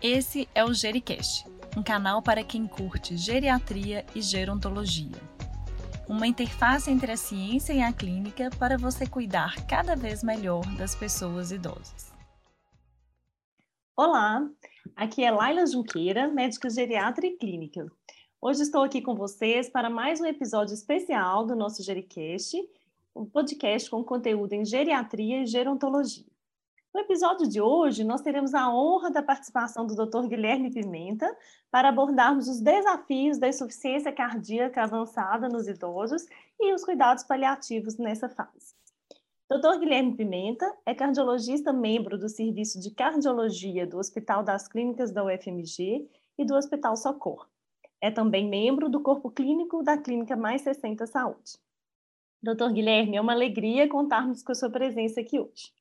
Esse é o Gericast, um canal para quem curte geriatria e gerontologia. Uma interface entre a ciência e a clínica para você cuidar cada vez melhor das pessoas idosas. Olá, aqui é Laila Junqueira, médica geriatra e clínica. Hoje estou aqui com vocês para mais um episódio especial do nosso Gericast, um podcast com conteúdo em geriatria e gerontologia. No episódio de hoje, nós teremos a honra da participação do Dr. Guilherme Pimenta para abordarmos os desafios da insuficiência cardíaca avançada nos idosos e os cuidados paliativos nessa fase. Dr. Guilherme Pimenta é cardiologista membro do Serviço de Cardiologia do Hospital das Clínicas da UFMG e do Hospital Socorro. É também membro do Corpo Clínico da Clínica Mais 60 Saúde. Doutor Guilherme, é uma alegria contarmos com a sua presença aqui hoje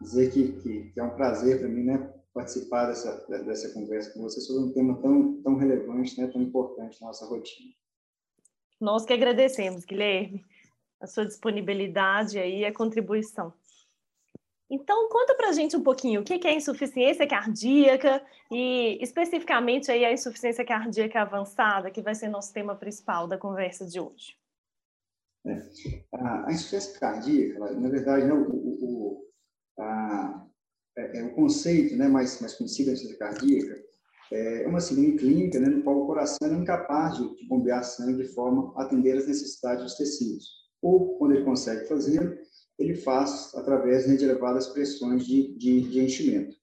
dizer que, que, que é um prazer para mim, né, participar dessa, dessa conversa com você sobre um tema tão, tão relevante, né, tão importante na nossa rotina. Nós que agradecemos, Guilherme, a sua disponibilidade aí, a contribuição. Então, conta para a gente um pouquinho o que é insuficiência cardíaca e, especificamente, aí a insuficiência cardíaca avançada, que vai ser nosso tema principal da conversa de hoje. É. A, insuficiência cardíaca, na verdade, né, o, o, a, é, é, o conceito né, mais, mais conhecido da insuficiência cardíaca é uma síndrome clínica né, no qual o coração é incapaz de, bombear sangue de forma a atender às necessidades dos tecidos. Ou, quando ele consegue fazê-lo, ele faz através né, de elevadas pressões de, de, de enchimento.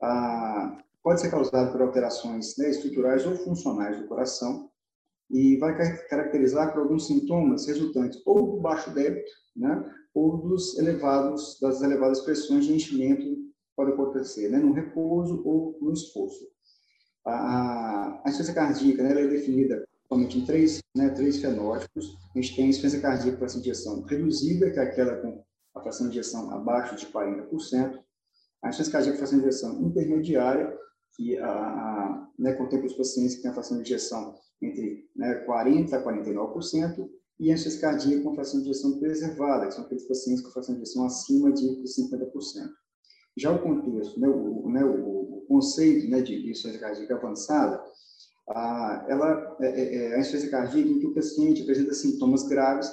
Ah, pode ser causado por alterações né, estruturais ou funcionais do coração e vai caracterizar por alguns sintomas resultantes ou do baixo débito, né, ou dos elevados, das elevadas pressões de enchimento pode acontecer, né, no repouso ou no esforço. A, a insuficiência cardíaca né, é definida somente em três, né, três fenótipos. A gente tem a insuficiência cardíaca de injeção reduzida, que é aquela com a fração de injeção abaixo de 40%. A insuficiência cardíaca de injeção intermediária, que a, a, né, contempla os pacientes que têm a fração de injeção entre né, 40% a 49%, e a insuficiência cardíaca com fração de injeção preservada, que são aqueles pacientes com fração de injeção acima de 50%. Já o contexto, né, o, né, o, conceito né, de insuficiência cardíaca avançada, ela é, é, é a insuficiência cardíaca em que o paciente apresenta sintomas graves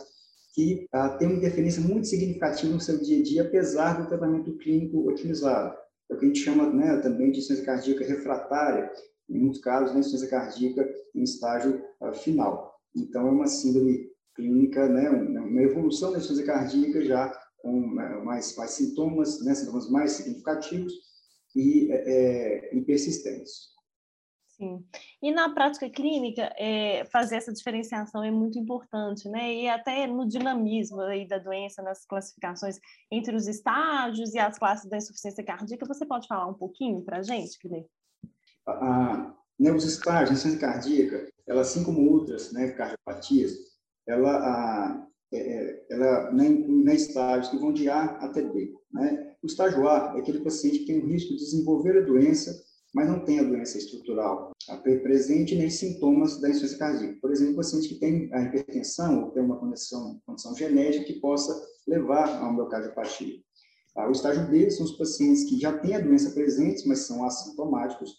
que a, tem uma interferência muito significativa no seu dia a dia, apesar do tratamento clínico otimizado. É o que a gente chama né, também de insuficiência cardíaca refratária, em muitos casos, né, insuficiência cardíaca em estágio uh, final. Então, é uma síndrome clínica, né, uma evolução da insuficiência cardíaca já com né, mais, mais sintomas, né, sintomas mais significativos e, é, e persistentes. Sim. E na prática clínica, é, fazer essa diferenciação é muito importante, né? E até no dinamismo aí da doença, nas classificações entre os estágios e as classes da insuficiência cardíaca, você pode falar um pouquinho para a gente, Guilherme? Ah, né, os estágios da insuficiência cardíaca, ela, assim como outras né, cardiopatias, ela, a, é, é ela né, estágios que vão de A até B. Né? O estágio A é aquele paciente que tem o risco de desenvolver a doença, mas não tem a doença estrutural presente nem sintomas da insuficiência cardíaca. Por exemplo, paciente que tem a hipertensão ou tem uma condição, condição genética que possa levar a uma miocardiopatia. O estágio B são os pacientes que já têm a doença presente, mas são assintomáticos.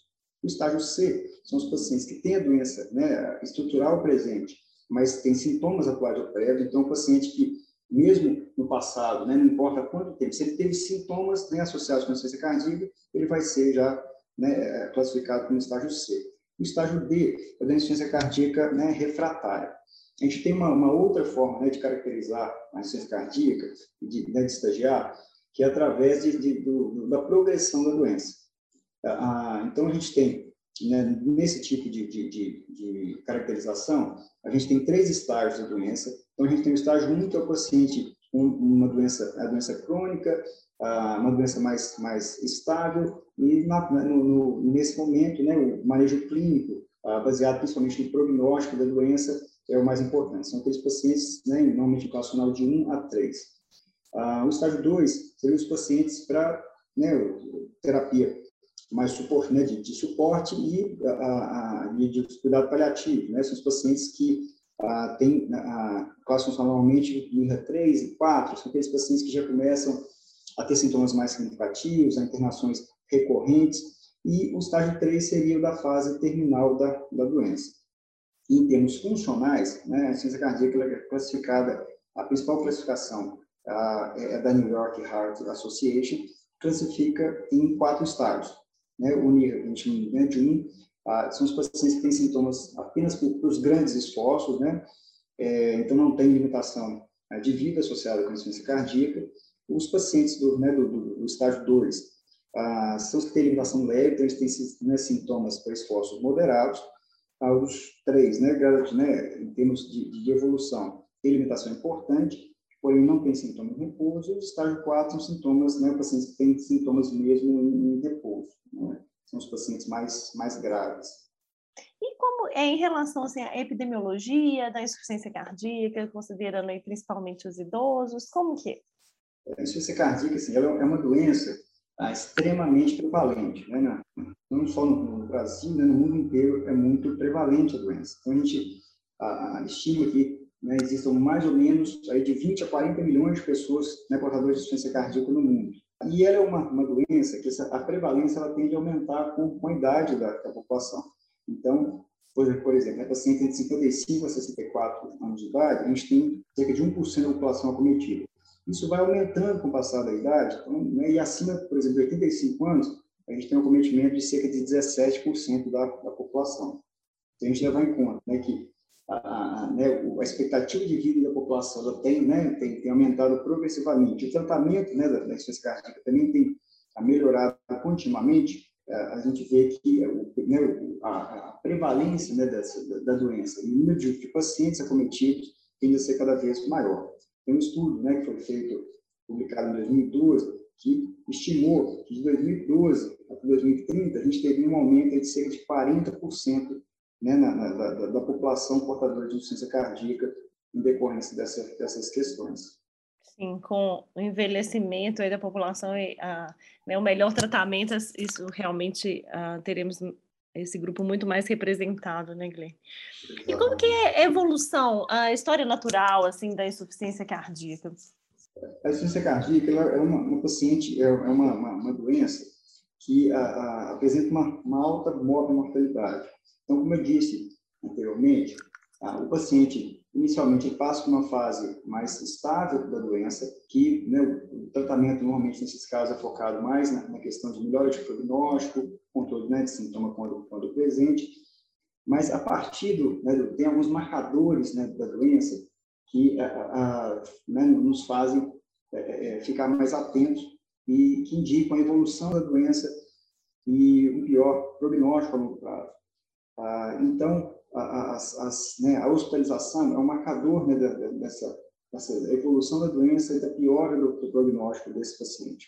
O estágio C são os pacientes que têm a doença né, estrutural presente, mas tem sintomas atuais de prévio, então, o paciente que, mesmo no passado, né, não importa quanto tempo, se ele teve sintomas né, associados com insuficiência cardíaca, ele vai ser já né, classificado como estágio C. O estágio D é da insuficiência cardíaca né, refratária. A gente tem uma, uma outra forma né, de caracterizar a insuficiência cardíaca, de, né, de estagiar, que é através de, de, do, da progressão da doença. Ah, então, a gente tem né, nesse tipo de, de, caracterização, a gente tem três estágios da doença. Então, a gente tem o estágio 1, que o paciente com uma doença, a doença crônica, uma doença mais, mais estável, e na, no, no, nesse momento, né, o manejo clínico, baseado principalmente no prognóstico da doença, é o mais importante. São aqueles pacientes, né, normalmente classificacional de 1 a 3. o estágio 2 seriam os pacientes para né, terapia mais suporte, né, de, de suporte e a, a, de, cuidado paliativo, né, são os pacientes que a, têm a, classificação normalmente IRA 3 e 4, são aqueles pacientes que já começam a ter sintomas mais significativos, a internações recorrentes, e o estágio 3 seria o da fase terminal da, da doença. Em termos funcionais, né, a ciência cardíaca é classificada, a principal classificação a, é da New York Heart Association, classifica em quatro estágios. Né, o NIR 21, ah, são os pacientes que têm sintomas apenas por, por grandes esforços, né, é, então não tem limitação ah, de vida associada com a insuficiência cardíaca. Os pacientes do, né, do, do, do estágio 2 ah, são os que têm limitação leve, então eles têm né, sintomas para esforços moderados. Ah, os três, né, né, em termos de, de evolução, tem limitação importante, porém não tem sintomas em repouso. E o estágio 4 são sintomas, né, pacientes que têm sintomas mesmo em, em repouso. Né, são os pacientes mais, mais graves. E como é em relação assim, à epidemiologia da insuficiência cardíaca, considerando aí principalmente os idosos, como que é? A insuficiência cardíaca, assim, ela é uma doença ah, extremamente prevalente, né? não só no, Brasil, né? no mundo inteiro é muito prevalente a doença. Então, a gente ah, estima que né, existam mais ou menos aí, de 20 a 40 milhões de pessoas né, portadoras de insuficiência cardíaca no mundo. E ela é uma, uma doença que essa, a prevalência ela tende a aumentar com, com a idade da, da população. Então, por, por exemplo, a paciente de 55 a 64 anos de idade, a gente tem cerca de 1% da população acometida. Isso vai aumentando com o passar da idade, então, né, e acima, por exemplo, de 85 anos, a gente tem um acometimento de cerca de 17% da, da população. Então, a gente levar em conta né, que a, né, a, expectativa de vida da população ela tem, né, tem, tem aumentado progressivamente. O tratamento né, da, da insuficiência cardíaca também tem melhorado continuamente. É, a gente vê que é, né, a, a, prevalência né, dessa, da, da doença, o número de, de pacientes acometidos tende a ser cada vez maior. Tem um estudo né, que foi feito, publicado em 2012, que estimou que de 2012 até 2030 a gente teria um aumento de cerca de 40% né, na, na, da, da, população portadora de insuficiência cardíaca em decorrência dessa, dessas questões. Sim, com o envelhecimento da população e a, né, o melhor tratamento, isso realmente uh, teremos esse grupo muito mais representado, né, Glenn? E como que é a evolução, a história natural, assim, da insuficiência cardíaca? A insuficiência cardíaca é uma, uma paciente, é, é uma, uma, uma doença que a, a, apresenta uma, uma alta mortalidade. Então, como eu disse anteriormente, a, o paciente inicialmente passa por uma fase mais estável da doença, que né, o tratamento normalmente nesses casos é focado mais na, na questão de melhora de prognóstico, controle né, de sintoma quando, quando presente, mas a partir do, né, tem alguns marcadores né, da doença que a, a, né, nos fazem é, é, é, ficar mais atentos e que indicam a evolução da doença e um pior prognóstico a. Ah, então, a, as, né, a, hospitalização é um marcador né, dessa, dessa evolução da doença e da piora do, do prognóstico desse paciente.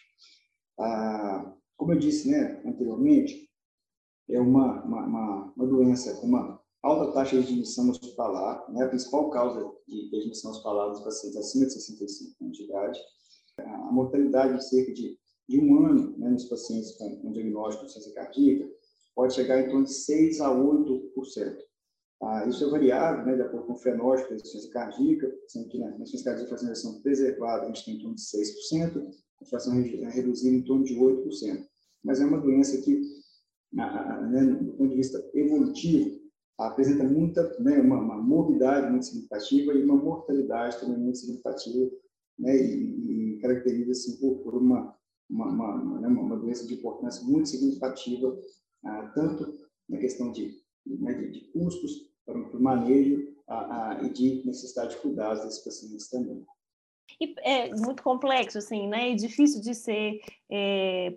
Ah, como eu disse né, anteriormente, é uma, uma, uma, uma doença com uma alta taxa de admissão hospitalar, né, a principal causa de, admissão hospitalar dos pacientes acima de 65 anos de idade. A mortalidade de cerca de, de um ano né, nos pacientes com, com diagnóstico de insuficiência cardíaca pode chegar em torno de 6 a 8%. Ah, isso é variável, né, de acordo com o fenótipo da insuficiência cardíaca, sendo que na insuficiência cardíaca, a fração preservada, a gente tem em torno de 6%, a fração reduzida em torno de 8%. Mas é uma doença que, né, do ponto de vista evolutivo, apresenta muita, né, uma, uma morbidade muito significativa e uma mortalidade também muito significativa, né, e, e caracteriza-se por, por uma, uma, uma, né, uma, doença de importância muito significativa, ah, tanto na questão de, né, de, de custos para o manejo ah, ah, e de necessidade de cuidados desses pacientes também. E é muito complexo, assim, né? É difícil de ser é,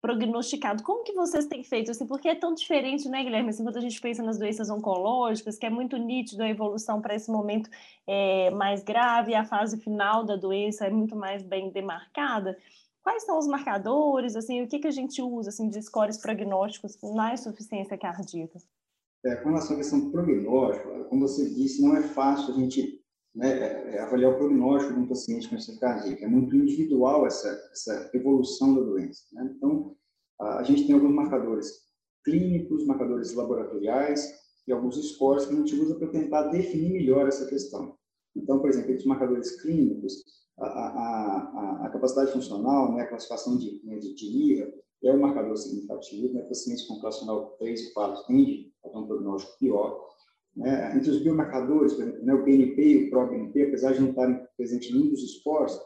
prognosticado. Como que vocês têm feito assim? Porque é tão diferente, né, Guilherme? Assim, quando a gente pensa nas doenças oncológicas, que é muito nítido a evolução para esse momento é, mais grave, a fase final da doença é muito mais bem demarcada. Quais são os marcadores, assim, o que, que a gente usa, assim, de scores prognósticos na insuficiência cardíaca? É, com relação à questão prognóstico, como você disse, não é fácil a gente né, é, é, avaliar o prognóstico de um paciente com insuficiência cardíaca. É muito individual essa, essa evolução da doença. Né? Então, a gente tem alguns marcadores clínicos, marcadores laboratoriais e alguns scores que a gente usa para tentar definir melhor essa questão. Então, por exemplo, esses marcadores clínicos, a, a, a, capacidade funcional, né, a classificação de, né, de, de IRA, é um marcador significativo, né? pacientes com classe 3 e 4 tendem a ter um prognóstico pior. Né? Entre os biomarcadores, né, o BNP e o ProBNP, apesar de não estarem presentes em nenhum dos esportes,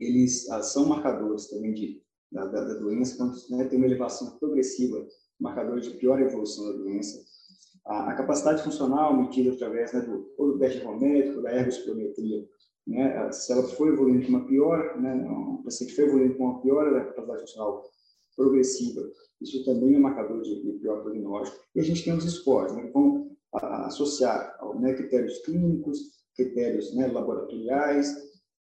eles ah, são marcadores também de, da, da, da doença, então né, tem uma elevação progressiva, marcador de pior evolução da doença. A, a capacidade funcional medida através né, do, ou do teste ergométrico, da ergospirometria, né, se ela foi evoluindo com uma piora, né, um paciente foi evoluindo com uma piora da capacidade funcional progressiva, isso também é um marcador de, pior prognóstico. E a gente tem os scores, né, que vão associar né, critérios clínicos, critérios né, laboratoriais,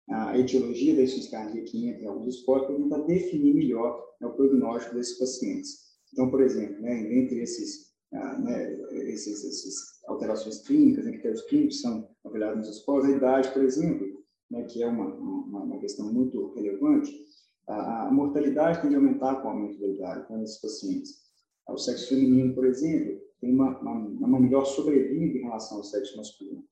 a etiologia da insuficiência que entra em alguns scores, para tentar definir melhor né, o prognóstico desses pacientes. Então, por exemplo, né, entre esses, ah, né, esses, esses alterações clínicas, né, critérios clínicos são avaliados nos scores, a idade, por exemplo, né, que é uma, uma, uma, questão muito relevante, a, a, mortalidade tende a aumentar com o aumento da idade então, nesses pacientes. O sexo feminino, por exemplo, tem uma, uma, uma melhor sobrevida em relação ao sexo masculino.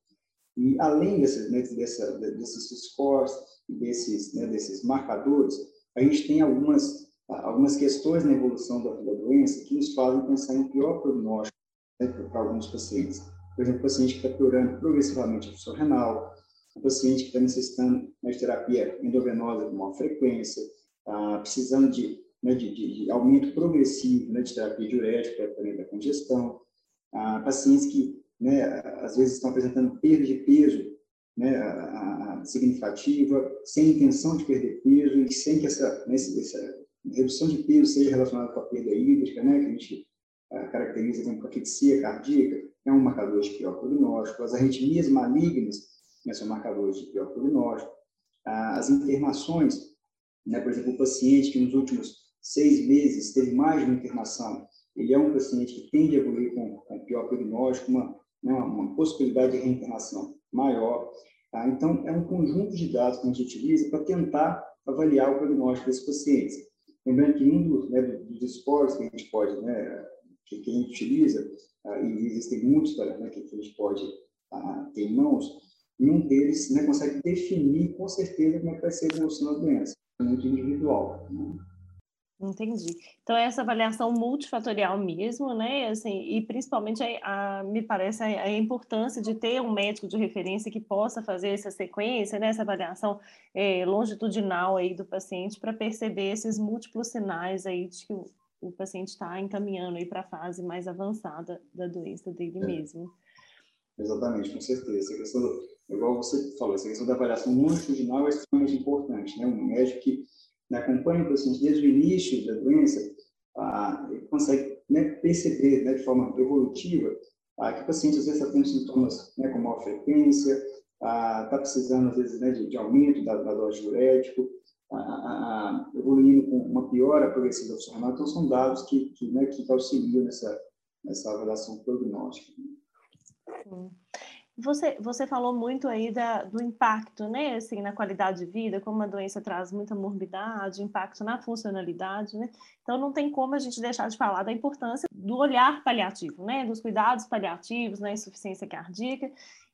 E além desses, né, dessa, desses scores, desses, né, desses marcadores, a gente tem algumas, algumas questões na evolução da, doença que nos fazem pensar em pior prognóstico né, para alguns pacientes. Por exemplo, o paciente que está piorando progressivamente a função renal, o paciente que está necessitando né, de terapia endovenosa com maior frequência, ah, precisando de, né, de, de, de, aumento progressivo né, de terapia diurética para da congestão, ah, pacientes que né, às vezes estão apresentando perda de peso né, a, a significativa, sem intenção de perder peso e sem que essa, né, essa redução de peso seja relacionada com a perda hídrica, né, que a gente uh, caracteriza como caquexia cardíaca, é um marcador de pior prognóstico. As arritmias malignas né, são marcadores de pior prognóstico. Uh, as internações, né, por exemplo, o paciente que nos últimos seis meses teve mais de uma internação, ele é um paciente que tende a evoluir com, com pior prognóstico, uma, né, uma possibilidade de reinternação maior. Tá? Então, é um conjunto de dados que a gente utiliza para tentar avaliar o prognóstico desses pacientes. Lembrando que um dos, né, dos esportes que a gente pode, né, que, que a gente utiliza, uh, e existem muitos né, que a gente pode uh, ter em mãos, nenhum deles né, consegue definir com certeza como é que vai ser a evolução da doença. É muito individual. Né? Entendi. Então, essa avaliação multifatorial mesmo, né? Assim, e principalmente, a, a, me parece, a, a, importância de ter um médico de referência que possa fazer essa sequência, né? essa avaliação é, longitudinal aí do paciente para perceber esses múltiplos sinais aí de que o, o paciente está encaminhando para a fase mais avançada da doença dele é. mesmo. Exatamente, com certeza. Essa questão, igual você falou, essa questão da avaliação longitudinal é extremamente importante, né? Um médico que né, acompanha o paciente desde o início da doença, ah, consegue né, perceber né, de forma evolutiva ah, que o paciente às vezes está tendo sintomas né, com maior frequência, está ah, precisando às vezes né, de, de, aumento da, da dose diurético, ah, ah, evoluindo com uma piora progressiva renal. Então, são dados que, que, né, que auxiliam nessa, nessa avaliação prognóstica. Sim. Você, você falou muito aí da, do impacto, né, assim, na qualidade de vida, como a doença traz muita morbidade, impacto na funcionalidade, né? Então não tem como a gente deixar de falar da importância do olhar paliativo, né, dos cuidados paliativos na insuficiência cardíaca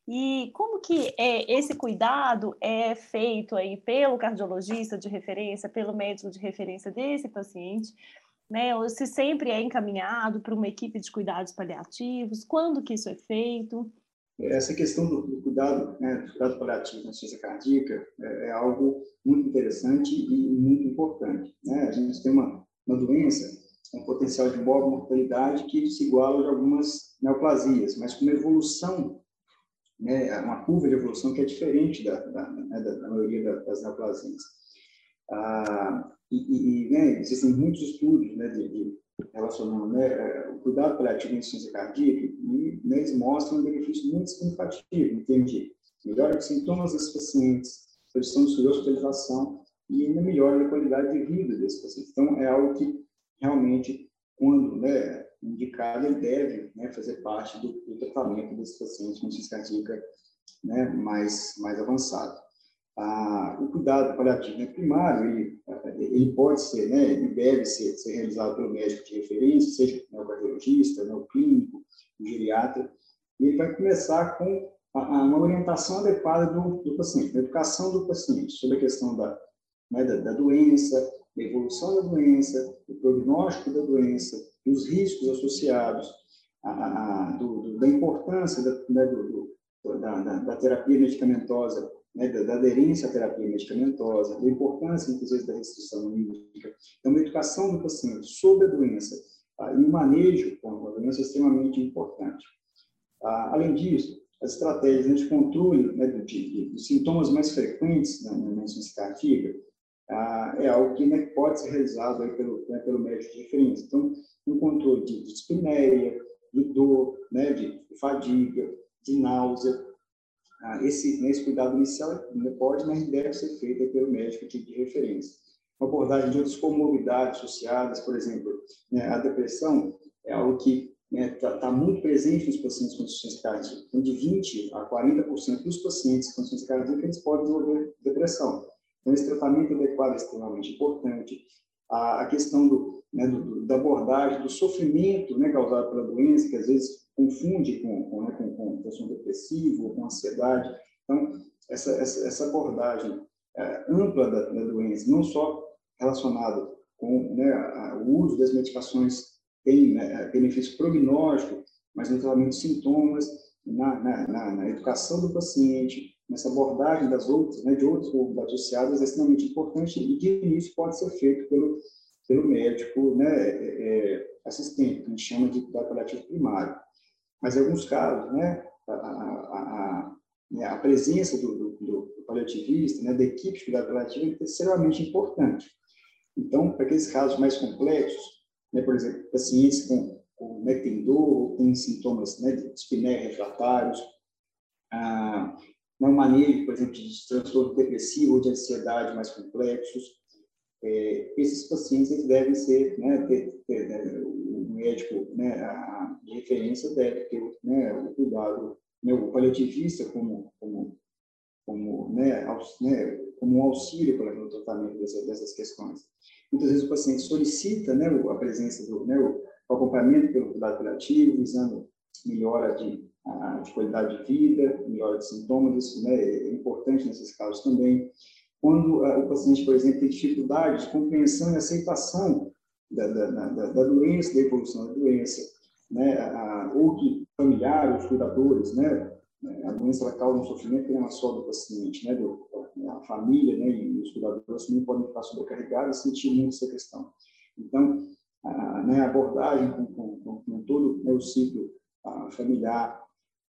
e como que é, esse cuidado é feito aí pelo cardiologista de referência, pelo médico de referência desse paciente, né? Ou se sempre é encaminhado para uma equipe de cuidados paliativos, quando que isso é feito? Essa questão do, do cuidado, né, do cuidado paliativo na insuficiência cardíaca é, é, algo muito interessante e muito importante. Né? A gente tem uma, uma doença com potencial de mortalidade que se iguala a algumas neoplasias, mas com uma evolução, né, uma curva de evolução que é diferente da, da, né, da maioria das neoplasias. Ah, e, e né, existem muitos estudos né, de, de relacionando né, é, o cuidado paliativo em insuficiência cardíaca e eles mostram um benefício muito significativo em termos de melhora dos sintomas dos pacientes, redução de hospitalização e ainda melhora a qualidade de vida desses pacientes. Então, é algo que realmente, quando né, indicado, ele deve né, fazer parte do, do tratamento desses pacientes com insuficiência cardíaca né, mais, mais avançado. Ah, o cuidado paliativo né, primário, ele, ele pode ser, né, ele deve ser, ser realizado pelo médico de referência, seja o cardiologista, o clínico, o geriatra, e ele vai começar com a, a, uma orientação adequada do, do paciente, a educação do paciente sobre a questão da, né, da, da, doença, da evolução da doença, do prognóstico da doença, dos riscos associados, a, a, do, do, da importância da, né, do, da, da, terapia medicamentosa, né, da, aderência à terapia medicamentosa, da importância, inclusive, da restrição límbica. Então, a educação do paciente sobre a doença tá, e o manejo com a doença é extremamente importante. Ah, além disso, as estratégias de controle né, de, de, sintomas mais frequentes na, insuficiência cardíaca ah, é algo que né, pode ser realizado pelo, né, pelo médico de referência. Então, um controle de, de dispneia, de dor, né, de fadiga, de náusea. Ah, esse, né, esse cuidado inicial né, pode, mas deve ser feito pelo médico de, de referência. Uma abordagem de outras comorbidades associadas, por exemplo, né, a depressão é algo que está né, tá, tá muito presente nos pacientes com insuficiência cardíaca. Então, de 20% a 40% dos pacientes com insuficiência cardíaca, eles podem desenvolver depressão. Então, esse tratamento adequado é extremamente importante. A, a questão do, né, do, da abordagem do sofrimento né, causado pela doença, que às vezes confunde com, com, né, com, com questão depressiva, com ansiedade. Então, essa, essa, essa abordagem é, ampla da, da, doença, não só relacionada com né, a, o uso das medicações tem né, benefício prognóstico, mas no tratamento de sintomas, na, na, na, na, educação do paciente, nessa abordagem das outras, né, de outras comorbidades associadas é extremamente importante e de início pode ser feito pelo, pelo médico né, é, é assistente, que a gente chama de cuidado paliativo primário. Mas em alguns casos, né, a, a, a, né, a presença do, do, do paliativista, né, da equipe de cuidado paliativo é extremamente importante. Então, para aqueles casos mais complexos, né, por exemplo, pacientes com, com né, tem dor tem sintomas né, de dispneia refratários, ah, né, um manejo, por exemplo, de transtorno depressivo ou de ansiedade mais complexos, é, esses pacientes devem ser, né, ter, ter, né, o médico né, a, de referência deve ter né, o cuidado, né, o paliativista como, como, como, aux, como um auxílio para o tratamento dessas, dessas questões. Muitas vezes o paciente solicita a presença do o acompanhamento pelo cuidado paliativo, visando melhora de, de qualidade de vida, melhora de sintomas, né, é importante nesses casos também. Quando o paciente, por exemplo, tem dificuldade de compreensão e aceitação da, da, da, da doença, da evolução da doença, né, a, ou que familiares, cuidadores, né, a doença ela causa um sofrimento não é só do paciente, né, do, a família né, e os cuidadores também podem ficar sobrecarregados e sentir muito essa questão. Então, a, né, a abordagem com, com, com todo né, o ciclo a, familiar,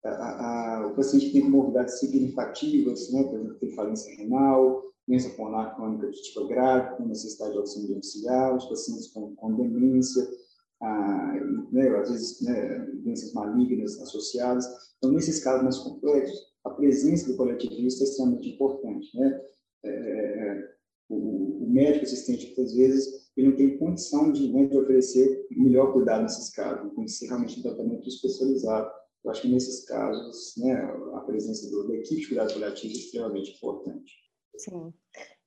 a, o paciente tem comorbidades significativas, né, por exemplo, tem falência renal, doença pulmonar crônica de tipo grave, com necessidade de auxílio domiciliar, os pacientes com, com demência, ah, né, às vezes né, doenças malignas associadas. Então, nesses casos mais complexos, a presença do coletivista é extremamente importante. Né? É, é o, o, médico assistente, muitas vezes, ele não tem condição de, né, de oferecer melhor cuidado nesses casos, tem que ser realmente um tratamento especializado. Eu acho que nesses casos, né, a presença do, da equipe de cuidado paliativo é extremamente importante. Sim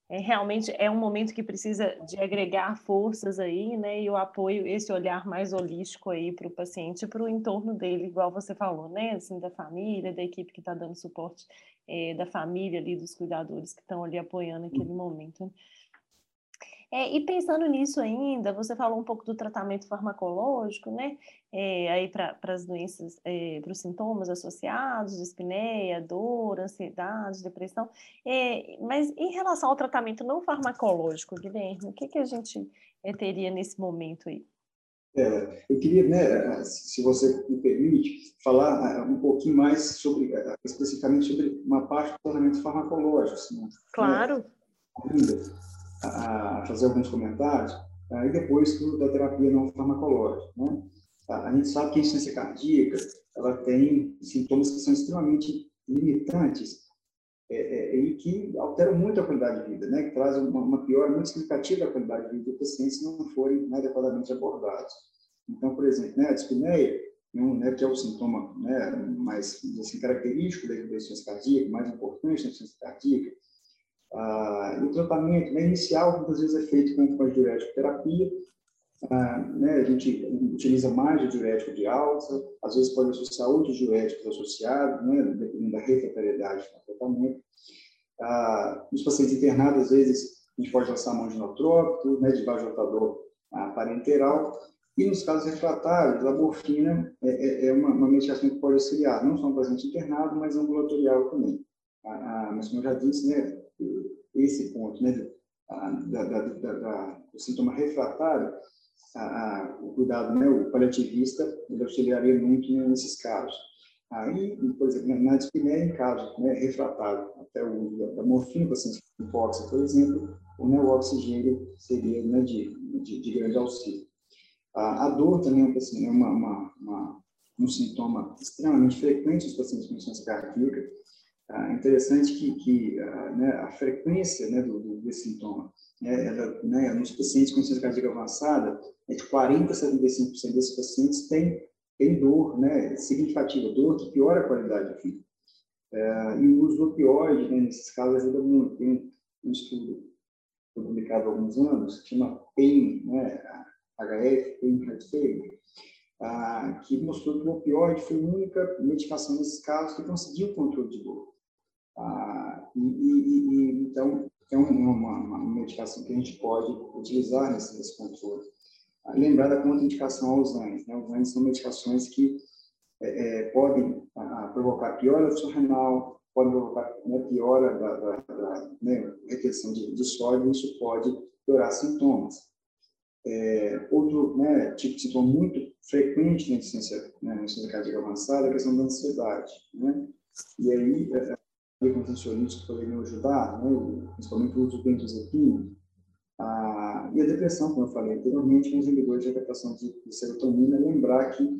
é, realmente é um momento que precisa de agregar forças aí, né? E o apoio, esse olhar mais holístico aí para o paciente e para o entorno dele, igual você falou, né? Assim, da família, da equipe que está dando suporte, é, da família ali, dos cuidadores que estão ali apoiando aquele momento. É, e pensando nisso ainda, você falou um pouco do tratamento farmacológico, né? É, aí para as doenças, é, para os sintomas associados, dispneia, dor, ansiedade, depressão. É, mas em relação ao tratamento não farmacológico, Guilherme, o que, que a gente é, teria nesse momento aí? É, eu queria, né, se você me permite, falar um pouquinho mais sobre, especificamente sobre uma parte do tratamento farmacológico. Assim, né? claro. Né? Ainda a, fazer alguns comentários, uh, e depois do, da terapia não farmacológica. Né? A, a gente sabe que a insuficiência cardíaca ela tem sintomas que são extremamente limitantes é, é, e que alteram muito a qualidade de vida, né? que trazem uma, uma piora muito significativa da qualidade de vida do paciente se não forem né, adequadamente abordados. Então, por exemplo, né, a dispneia, né, que é o sintoma né, mais assim, característico da insuficiência cardíaca, mais importante da insuficiência cardíaca, ah, o tratamento né, inicial, muitas vezes, é feito com, a diurético terapia. Ah, né, a gente utiliza mais o diurético de alta, às vezes pode associar outros diuréticos associados, né, dependendo da refratariedade do tratamento. Ah, os pacientes internados, às vezes, a gente pode lançar mão de inotrópico, né, de vasodilatador parenteral, e nos casos refratários, a morfina é, é, é uma, uma, medicação que pode auxiliar, não só no paciente internado, mas ambulatorial também. Ah, mas, como eu já disse, né, esse ponto né, da, da, da, do sintoma refratário, o cuidado, né, o paliativista, ele auxiliaria muito nesses casos. Aí, por exemplo, na dispneia, em caso né, refratário até o uso da, da morfina, pacientes com hipóxia, por exemplo, o neoxigênio seria né, de, de, de, grande auxílio. A, a dor também assim, é uma, uma, uma, um sintoma extremamente frequente nos pacientes com insuficiência cardíaca. É interessante que, que a, né, a frequência né, do, do, desse sintoma, né, ela, né, nos pacientes com insuficiência cardíaca avançada, é de 40% a 75% desses pacientes têm, dor né, significativa, dor que piora a qualidade da vida. É, e o uso do opioide, né, nesses casos, ajuda muito. Tem um estudo publicado há alguns anos, que chama PAIN, né, HF, PAIN Heart Failure, ah, que mostrou que o opioide foi a única medicação nesses casos que conseguiu o controle de dor. Ah, e, e, e, então, é uma, uma, medicação que a gente pode utilizar nesse, controle. Ah, lembrar da contraindicação aos ANS. Né? Os ANS são medicações que é, é, podem ah, provocar piora do renal, podem provocar né, piora da, da, da né, retenção de, de sódio, isso pode piorar sintomas. É, outro né, tipo de sintoma muito frequente na insuficiência, né, cardíaca avançada é a questão da ansiedade. Né? E aí, é, é, contencionistas poderiam ajudar, né, principalmente o uso do benzodiazepina, ah, e a depressão, como eu falei anteriormente, com os inibidores de captação de, de serotonina, lembrar que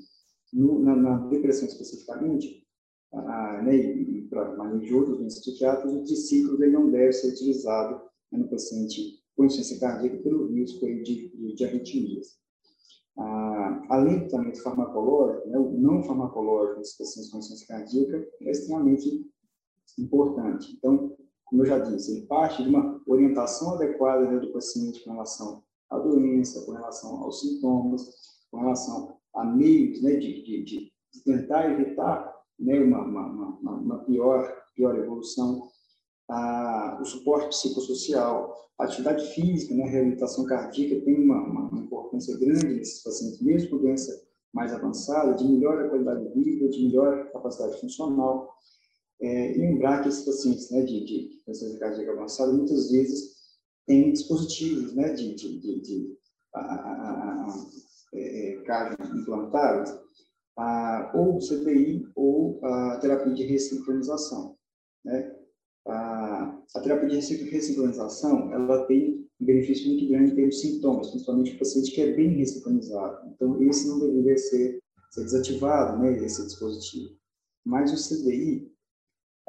no, na, na, depressão especificamente, ah, né, e, e para manejo de outros psiquiatras, o triciclo ele não deve ser utilizado né, no paciente com insuficiência cardíaca pelo risco de, de, de arritmias. Ah, além do tratamento farmacológico, né, o não farmacológico dos pacientes com insuficiência cardíaca é extremamente importante. Então, como eu já disse, ele parte de uma orientação adequada do paciente com relação à doença, com relação aos sintomas, com relação a meios né, de, de, de, tentar evitar né, uma, uma, uma, uma pior, pior evolução, ah, o suporte psicossocial, a atividade física, né, a reabilitação cardíaca tem uma, importância grande nesses pacientes, mesmo com doença mais avançada, de melhor qualidade de vida, de melhor capacidade funcional. É, lembrar que esses pacientes né, de, de doença cardíaca avançada, muitas vezes, têm dispositivos né, de, de, de, de a, a, a, é, é implantados, ou CPI ou a terapia de ressincronização. Né? A, a terapia de ressincronização, ela tem um benefício muito grande em termos de sintomas, principalmente o paciente que é bem ressincronizado. Então, esse não deveria ser, ser desativado, né, esse dispositivo. Mas o CDI,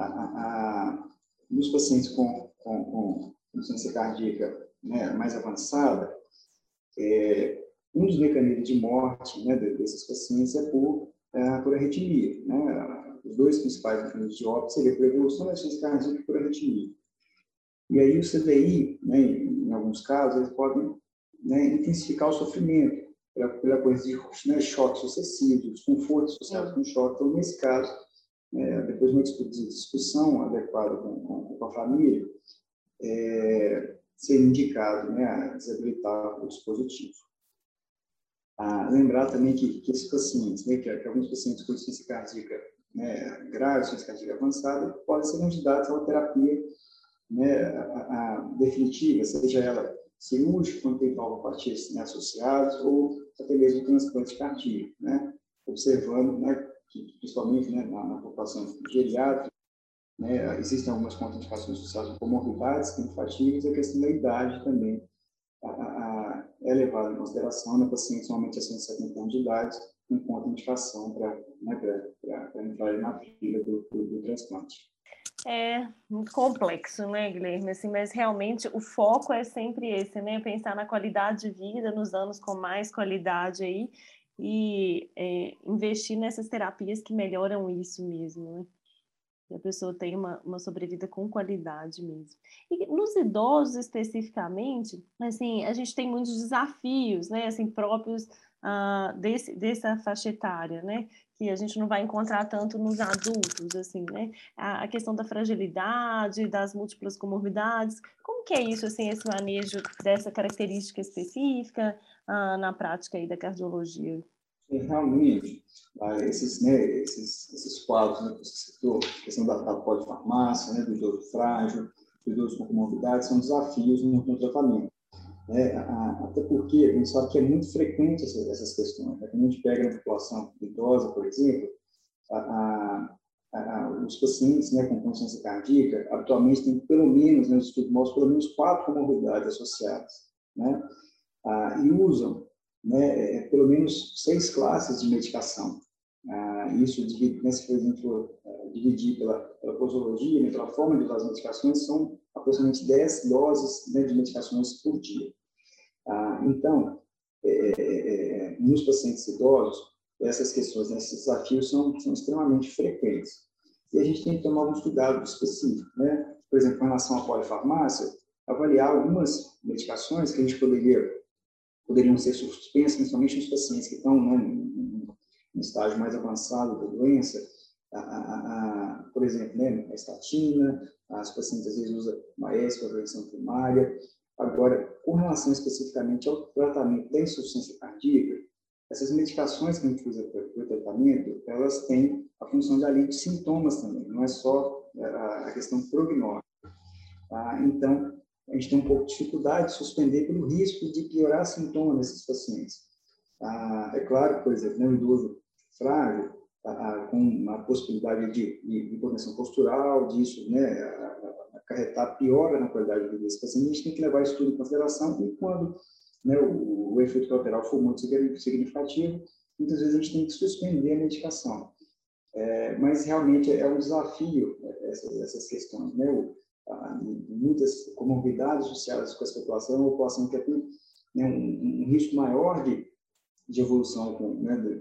a, a, nos pacientes com, com, com insuficiência cardíaca né, mais avançada, é, um dos mecanismos de morte né, desses pacientes é por, é, por arritmia. Né? Os dois principais mecanismos de óbito seriam por evolução da insuficiência cardíaca e por arritmia. E aí o CDI, né, em alguns casos, eles podem né, intensificar o sofrimento pela, pela coisa de né, choques sucessivos, desconforto associados com choque. Então, nesse caso, é, depois de uma discussão adequada com, com, com a família, é, indicado né, a desabilitar o dispositivo. Ah, lembrar também que, que esses pacientes, né, que, que, alguns pacientes com insuficiência cardíaca né, grave, insuficiência cardíaca avançada, podem ser candidatos a uma terapia né, a, a definitiva, seja ela cirúrgica, quando tem valvopatia né, associados, ou até mesmo transplante cardíaco, né, observando né, principalmente né, na, na população geriátrica, né, existem algumas contraindicações associadas com comorbidades, com fatigas, a questão da idade também a, a, é levada em consideração na né, paciente normalmente acima de 70 anos de idade, com contraindicação para né, entrar na fila do, do, do transplante. É muito complexo, né, Guilherme? Assim, mas realmente o foco é sempre esse, né? Pensar na qualidade de vida, nos anos com mais qualidade aí e é, investir nessas terapias que melhoram isso mesmo, né? Que a pessoa tenha uma, uma sobrevida com qualidade mesmo. E nos idosos especificamente, assim, a gente tem muitos desafios, né? Assim, próprios uh, desse, dessa faixa etária, né? Que a gente não vai encontrar tanto nos adultos, assim, né? A, a questão da fragilidade, das múltiplas comorbidades, como que é isso, assim, esse manejo dessa característica específica uh, na prática aí da cardiologia? Realmente, esses, né, esses, esses quadros né, que você citou, a questão da, da polifarmácia, né, do idoso frágil, do idoso com comorbidade, são desafios no tratamento. Né? Até porque a gente sabe que é muito frequente essas, essas questões. Né? Quando a gente pega na população idosa, por exemplo, a, a, a, os pacientes né, com consciência cardíaca atualmente têm pelo menos, né, os estudos mostram, pelo menos quatro comorbidades associadas. Né? Ah, e usam né, é, pelo menos seis classes de medicação. Ah, isso, né, se exemplo, é, dividir pela, pela posologia, né, pela forma de usar as medicações, são aproximadamente 10 doses né, de medicações por dia. Ah, então, é, é, nos pacientes idosos, essas questões, né, esses desafios são, são extremamente frequentes. E a gente tem que tomar alguns cuidados específicos. Né? Por exemplo, em relação à polifarmácia, avaliar algumas medicações que a gente poderia poderiam ser suspensas, principalmente nos pacientes que estão né, em estágio mais avançado da doença, a, a, a, por exemplo, né, a estatina, as pacientes às vezes usam maes para prevenção primária. Agora, com relação especificamente ao tratamento da insuficiência cardíaca, essas medicações que a gente usa para o tratamento, elas têm a função de alívio de sintomas também, não é só a, questão prognóstica. Tá? Então, a gente tem um pouco de dificuldade de suspender pelo risco de piorar sintomas nesses pacientes. Ah, é claro, por exemplo, né, um idoso frágil, ah, ah, com uma possibilidade de, de, postural, disso né, acarretar piora na qualidade de vida desse paciente, a gente tem que levar isso tudo em consideração e quando né, o, o, efeito colateral for muito significativo, muitas vezes a gente tem que suspender a medicação. É, mas realmente é um desafio né, essas, essas questões. Né? O, muitas comorbidades associadas com essa população, uma população que tem né, um, um, risco maior de, de evolução com, né, de,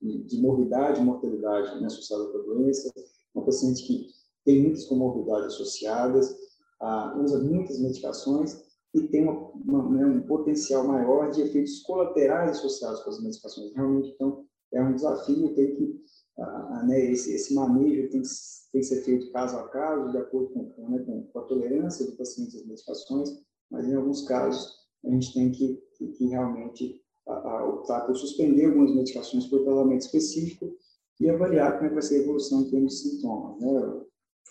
de, de, morbidade e mortalidade né, associada com a doença, uma paciente que tem muitas comorbidades associadas, ah, usa muitas medicações e tem uma, uma, né, um potencial maior de efeitos colaterais associados com as medicações. Realmente, então, é um desafio ter que, ah, né, esse, esse manejo tem que tem que ser feito caso a caso, de acordo com, né, com a tolerância do paciente às medicações, mas em alguns casos a gente tem que, que, realmente optar por suspender algumas medicações por tratamento específico e avaliar como é vai ser a evolução em termos de sintomas, né?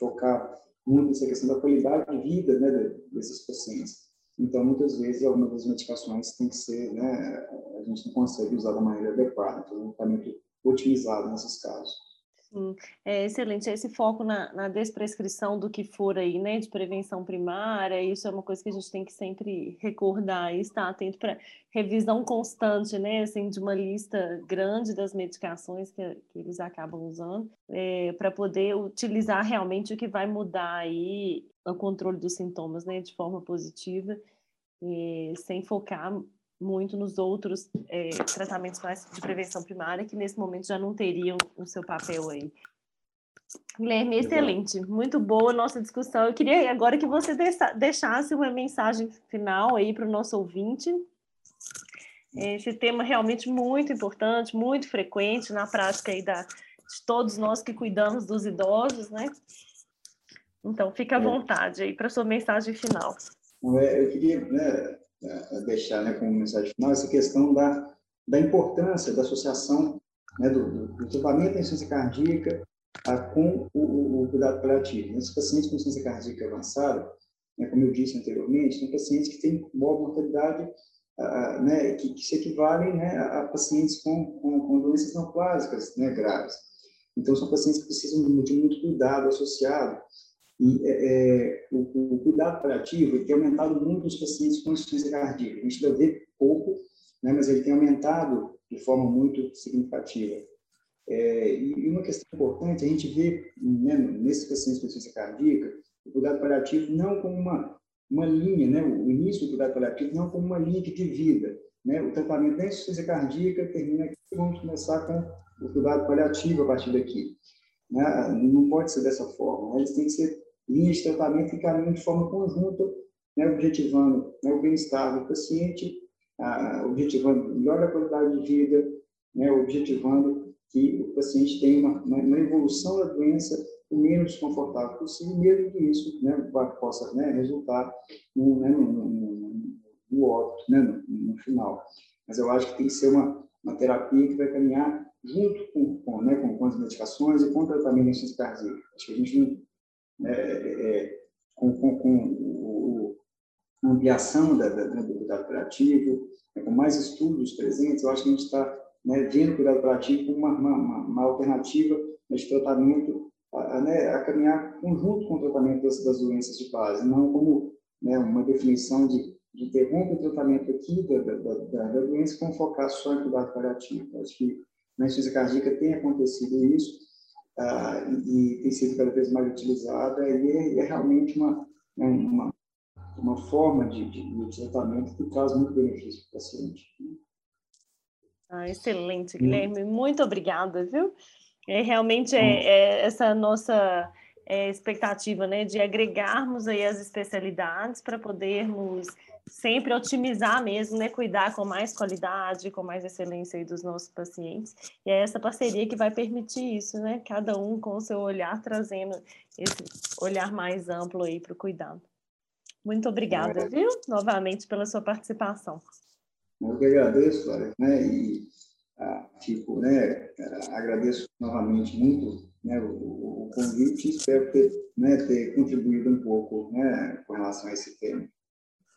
Focar muito nessa questão da qualidade de vida né, desses pacientes. Então, muitas vezes, algumas das medicações tem que ser, né, a gente não consegue usar da maneira adequada, então, um tratamento otimizado nesses casos. Sim, é excelente. Esse foco na, na, desprescrição do que for aí, né, de prevenção primária, isso é uma coisa que a gente tem que sempre recordar e estar atento para revisão constante, né, assim, de uma lista grande das medicações que, que eles acabam usando, é, para poder utilizar realmente o que vai mudar aí o controle dos sintomas, né, de forma positiva, e, sem focar muito nos outros é, tratamentos de prevenção primária, que nesse momento já não teriam o seu papel aí. Guilherme, excelente, muito boa nossa discussão. Eu queria agora que você deixasse uma mensagem final aí para o nosso ouvinte. Esse tema realmente muito importante, muito frequente na prática aí da, de todos nós que cuidamos dos idosos, né? Então, fica à é. vontade aí para sua mensagem final. É, eu queria né, deixar né, como mensagem final essa questão da, da importância da associação né, do, do, tratamento da insuficiência cardíaca a, com o, o, o, cuidado paliativo. Esses pacientes com insuficiência cardíaca avançada, né, como eu disse anteriormente, são pacientes que têm maior mortalidade, né, que, que, se equivalem né, a, pacientes com, com, com doenças neoplásicas né, graves. Então, são pacientes que precisam de muito cuidado associado e é, é, o, o, cuidado paliativo tem aumentado muito nos pacientes com insuficiência cardíaca. A gente ainda vê pouco, né, mas ele tem aumentado de forma muito significativa. É, e uma questão importante, a gente vê né, nesses pacientes com insuficiência cardíaca, o cuidado paliativo não como uma, uma linha, né, o início do cuidado paliativo não como uma linha de vida. Né, o tratamento da insuficiência cardíaca termina aqui, vamos começar com o cuidado paliativo a partir daqui. Né, não pode ser dessa forma, eles têm que ser linhas de tratamento que caminham de forma conjunta, né, objetivando né, o bem-estar do paciente ah, objetivando melhor a qualidade de vida, né, objetivando que o paciente tenha uma, uma, evolução da doença o menos desconfortável possível, mesmo que isso né, possa né, resultar no, né, no, no, no óbito, né, no, final. Mas eu acho que tem que ser uma, uma terapia que vai caminhar junto com, com, né, com, com as medicações e com o tratamento. Acho que a gente não, é, é, é, com, com, com ampliação da, da, do cuidado curativo, né, com mais estudos presentes, eu acho que a gente está né, vendo o cuidado curativo como uma, uma, uma alternativa de tratamento a, né, a, caminhar conjunto com o tratamento das, das doenças de base, não como né, uma definição de, de interromper o tratamento aqui da, da, da, da doença com focar só em cuidado paliativo. Acho que na cardíaca tem acontecido isso uh, e, e, tem sido cada vez mais utilizada e é, é realmente uma, né, uma, uma forma de, de, tratamento que traz muito benefício para o paciente. Ah, excelente, Guilherme. Muito obrigada, viu? É, realmente é, é essa nossa é, expectativa, né, de agregarmos aí as especialidades para podermos sempre otimizar mesmo, né, cuidar com mais qualidade, com mais excelência dos nossos pacientes. E é essa parceria que vai permitir isso, né, cada um com o seu olhar trazendo esse olhar mais amplo aí para o cuidado. Muito obrigada, viu, novamente pela sua participação. Eu que agradeço, né, e ah, né, agradeço novamente muito né, o, o, convite espero ter, né, ter contribuído um pouco né, com relação a esse tema.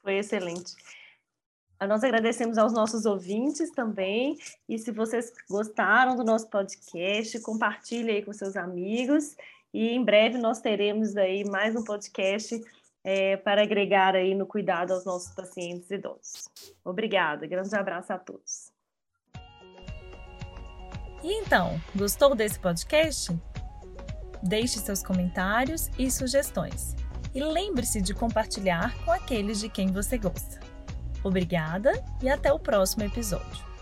Foi excelente. Nós agradecemos aos nossos ouvintes também. E se vocês gostaram do nosso podcast, compartilhe aí com seus amigos. E em breve nós teremos aí mais um podcast é, para agregar aí no cuidado aos nossos pacientes idosos. Obrigada. Grande abraço a todos. E então, gostou desse podcast? Deixe seus comentários e sugestões. E lembre-se de compartilhar com aqueles de quem você gosta. Obrigada e até o próximo episódio.